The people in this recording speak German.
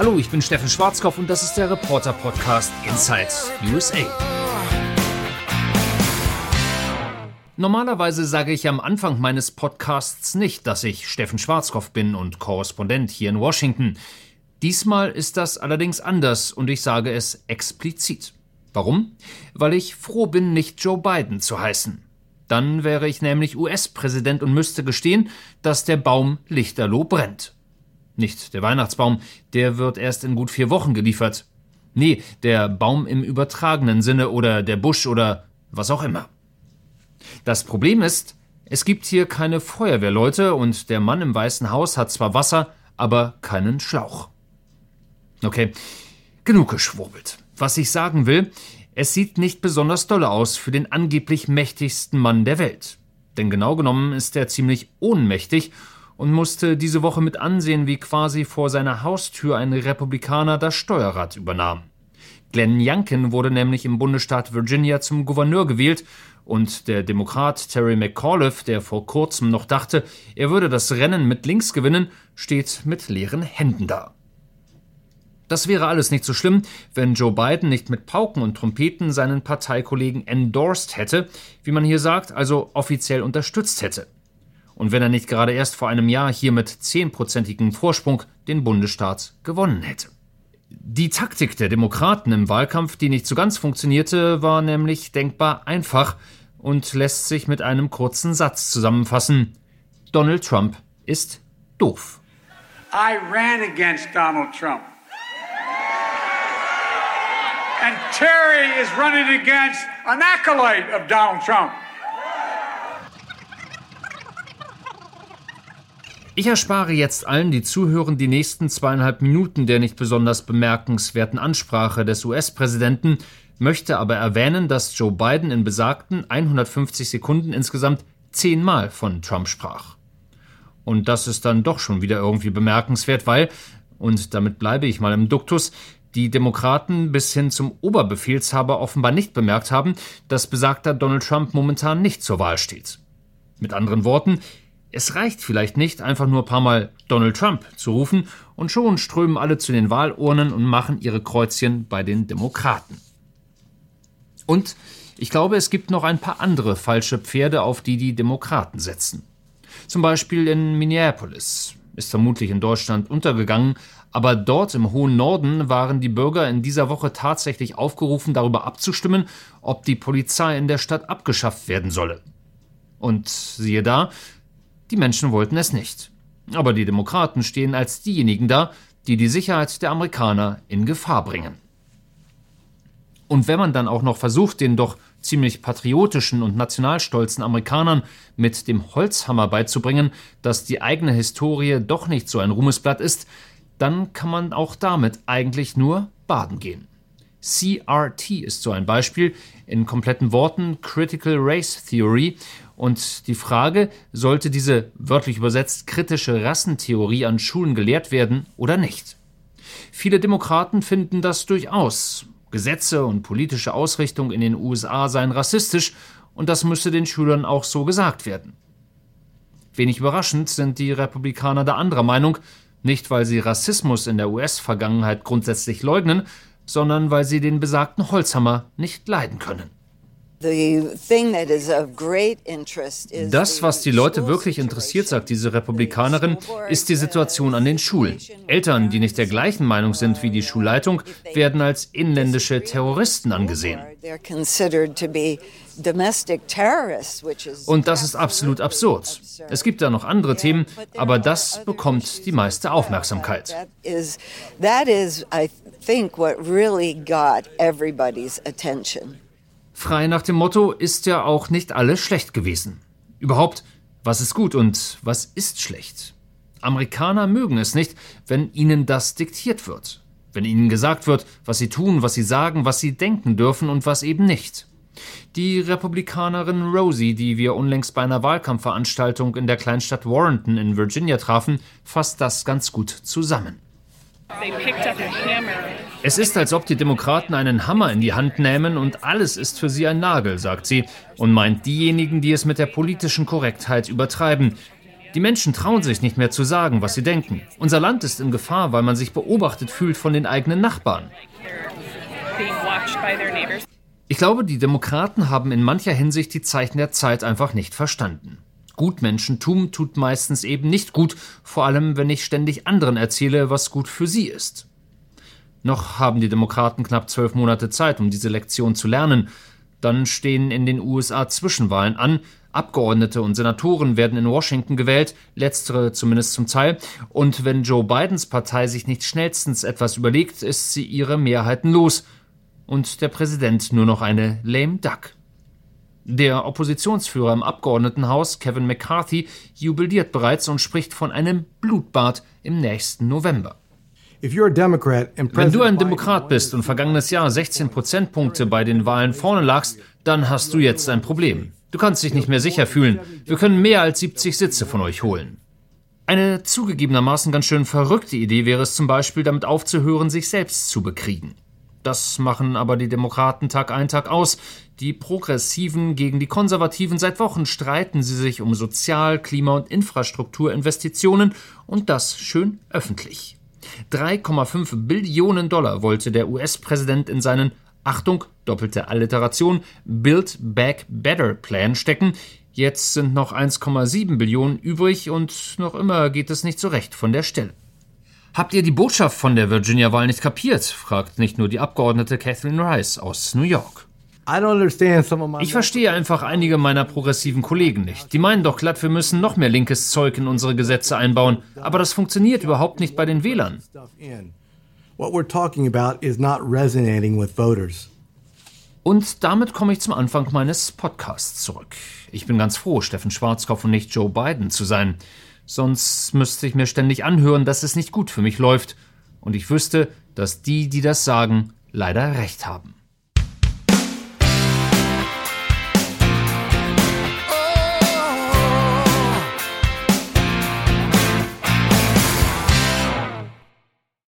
Hallo, ich bin Steffen Schwarzkopf und das ist der Reporter Podcast Inside USA. Normalerweise sage ich am Anfang meines Podcasts nicht, dass ich Steffen Schwarzkopf bin und Korrespondent hier in Washington. Diesmal ist das allerdings anders und ich sage es explizit. Warum? Weil ich froh bin, nicht Joe Biden zu heißen. Dann wäre ich nämlich US-Präsident und müsste gestehen, dass der Baum lichterloh brennt. Nicht der Weihnachtsbaum, der wird erst in gut vier Wochen geliefert. Nee, der Baum im übertragenen Sinne oder der Busch oder was auch immer. Das Problem ist, es gibt hier keine Feuerwehrleute und der Mann im Weißen Haus hat zwar Wasser, aber keinen Schlauch. Okay, genug geschwurbelt. Was ich sagen will, es sieht nicht besonders dolle aus für den angeblich mächtigsten Mann der Welt. Denn genau genommen ist er ziemlich ohnmächtig und musste diese Woche mit ansehen, wie quasi vor seiner Haustür ein Republikaner das Steuerrad übernahm. Glenn Youngkin wurde nämlich im Bundesstaat Virginia zum Gouverneur gewählt und der Demokrat Terry McAuliffe, der vor kurzem noch dachte, er würde das Rennen mit links gewinnen, steht mit leeren Händen da. Das wäre alles nicht so schlimm, wenn Joe Biden nicht mit Pauken und Trompeten seinen Parteikollegen endorsed hätte, wie man hier sagt, also offiziell unterstützt hätte. Und wenn er nicht gerade erst vor einem Jahr hier mit zehnprozentigem Vorsprung den Bundesstaat gewonnen hätte. Die Taktik der Demokraten im Wahlkampf, die nicht so ganz funktionierte, war nämlich denkbar einfach und lässt sich mit einem kurzen Satz zusammenfassen. Donald Trump ist doof. I ran against Donald Trump. And Terry is running against an acolyte of Donald Trump. Ich erspare jetzt allen, die zuhören, die nächsten zweieinhalb Minuten der nicht besonders bemerkenswerten Ansprache des US-Präsidenten, möchte aber erwähnen, dass Joe Biden in besagten 150 Sekunden insgesamt zehnmal von Trump sprach. Und das ist dann doch schon wieder irgendwie bemerkenswert, weil, und damit bleibe ich mal im Duktus, die Demokraten bis hin zum Oberbefehlshaber offenbar nicht bemerkt haben, dass besagter Donald Trump momentan nicht zur Wahl steht. Mit anderen Worten, es reicht vielleicht nicht, einfach nur ein paar Mal Donald Trump zu rufen und schon strömen alle zu den Wahlurnen und machen ihre Kreuzchen bei den Demokraten. Und ich glaube, es gibt noch ein paar andere falsche Pferde, auf die die Demokraten setzen. Zum Beispiel in Minneapolis, ist vermutlich in Deutschland untergegangen, aber dort im hohen Norden waren die Bürger in dieser Woche tatsächlich aufgerufen, darüber abzustimmen, ob die Polizei in der Stadt abgeschafft werden solle. Und siehe da, die Menschen wollten es nicht. Aber die Demokraten stehen als diejenigen da, die die Sicherheit der Amerikaner in Gefahr bringen. Und wenn man dann auch noch versucht, den doch ziemlich patriotischen und nationalstolzen Amerikanern mit dem Holzhammer beizubringen, dass die eigene Historie doch nicht so ein Ruhmesblatt ist, dann kann man auch damit eigentlich nur baden gehen. CRT ist so ein Beispiel, in kompletten Worten Critical Race Theory, und die Frage, sollte diese wörtlich übersetzt kritische Rassentheorie an Schulen gelehrt werden oder nicht? Viele Demokraten finden das durchaus. Gesetze und politische Ausrichtung in den USA seien rassistisch und das müsse den Schülern auch so gesagt werden. Wenig überraschend sind die Republikaner der anderer Meinung, nicht weil sie Rassismus in der US-Vergangenheit grundsätzlich leugnen, sondern weil sie den besagten Holzhammer nicht leiden können. Das, was die Leute wirklich interessiert, sagt diese Republikanerin, ist die Situation an den Schulen. Eltern, die nicht der gleichen Meinung sind wie die Schulleitung, werden als inländische Terroristen angesehen. Und das ist absolut absurd. Es gibt da noch andere Themen, aber das bekommt die meiste Aufmerksamkeit. That is, I think, what really got everybody's attention. Frei nach dem Motto ist ja auch nicht alles schlecht gewesen. Überhaupt, was ist gut und was ist schlecht? Amerikaner mögen es nicht, wenn ihnen das diktiert wird. Wenn ihnen gesagt wird, was sie tun, was sie sagen, was sie denken dürfen und was eben nicht. Die Republikanerin Rosie, die wir unlängst bei einer Wahlkampfveranstaltung in der Kleinstadt Warrenton in Virginia trafen, fasst das ganz gut zusammen. Es ist, als ob die Demokraten einen Hammer in die Hand nehmen und alles ist für sie ein Nagel, sagt sie, und meint diejenigen, die es mit der politischen Korrektheit übertreiben. Die Menschen trauen sich nicht mehr zu sagen, was sie denken. Unser Land ist in Gefahr, weil man sich beobachtet fühlt von den eigenen Nachbarn. Ich glaube, die Demokraten haben in mancher Hinsicht die Zeichen der Zeit einfach nicht verstanden. Gutmenschentum tut meistens eben nicht gut, vor allem wenn ich ständig anderen erzähle, was gut für sie ist. Noch haben die Demokraten knapp zwölf Monate Zeit, um diese Lektion zu lernen. Dann stehen in den USA Zwischenwahlen an, Abgeordnete und Senatoren werden in Washington gewählt, letztere zumindest zum Teil, und wenn Joe Bidens Partei sich nicht schnellstens etwas überlegt, ist sie ihre Mehrheiten los und der Präsident nur noch eine lame duck. Der Oppositionsführer im Abgeordnetenhaus, Kevin McCarthy, jubiliert bereits und spricht von einem Blutbad im nächsten November. Wenn du ein Demokrat bist und vergangenes Jahr 16 Prozentpunkte bei den Wahlen vorne lagst, dann hast du jetzt ein Problem. Du kannst dich nicht mehr sicher fühlen. Wir können mehr als 70 Sitze von euch holen. Eine zugegebenermaßen ganz schön verrückte Idee wäre es zum Beispiel, damit aufzuhören, sich selbst zu bekriegen. Das machen aber die Demokraten Tag ein, Tag aus. Die Progressiven gegen die Konservativen seit Wochen streiten sie sich um Sozial-, Klima- und Infrastrukturinvestitionen und das schön öffentlich. 3,5 Billionen Dollar wollte der US-Präsident in seinen Achtung, doppelte Alliteration, Build Back Better Plan stecken. Jetzt sind noch 1,7 Billionen übrig und noch immer geht es nicht so recht von der Stelle. Habt ihr die Botschaft von der Virginia-Wahl nicht kapiert? fragt nicht nur die Abgeordnete Catherine Rice aus New York. Ich verstehe einfach einige meiner progressiven Kollegen nicht. Die meinen doch glatt, wir müssen noch mehr linkes Zeug in unsere Gesetze einbauen. Aber das funktioniert überhaupt nicht bei den Wählern. Und damit komme ich zum Anfang meines Podcasts zurück. Ich bin ganz froh, Steffen Schwarzkopf und nicht Joe Biden zu sein. Sonst müsste ich mir ständig anhören, dass es nicht gut für mich läuft. Und ich wüsste, dass die, die das sagen, leider recht haben.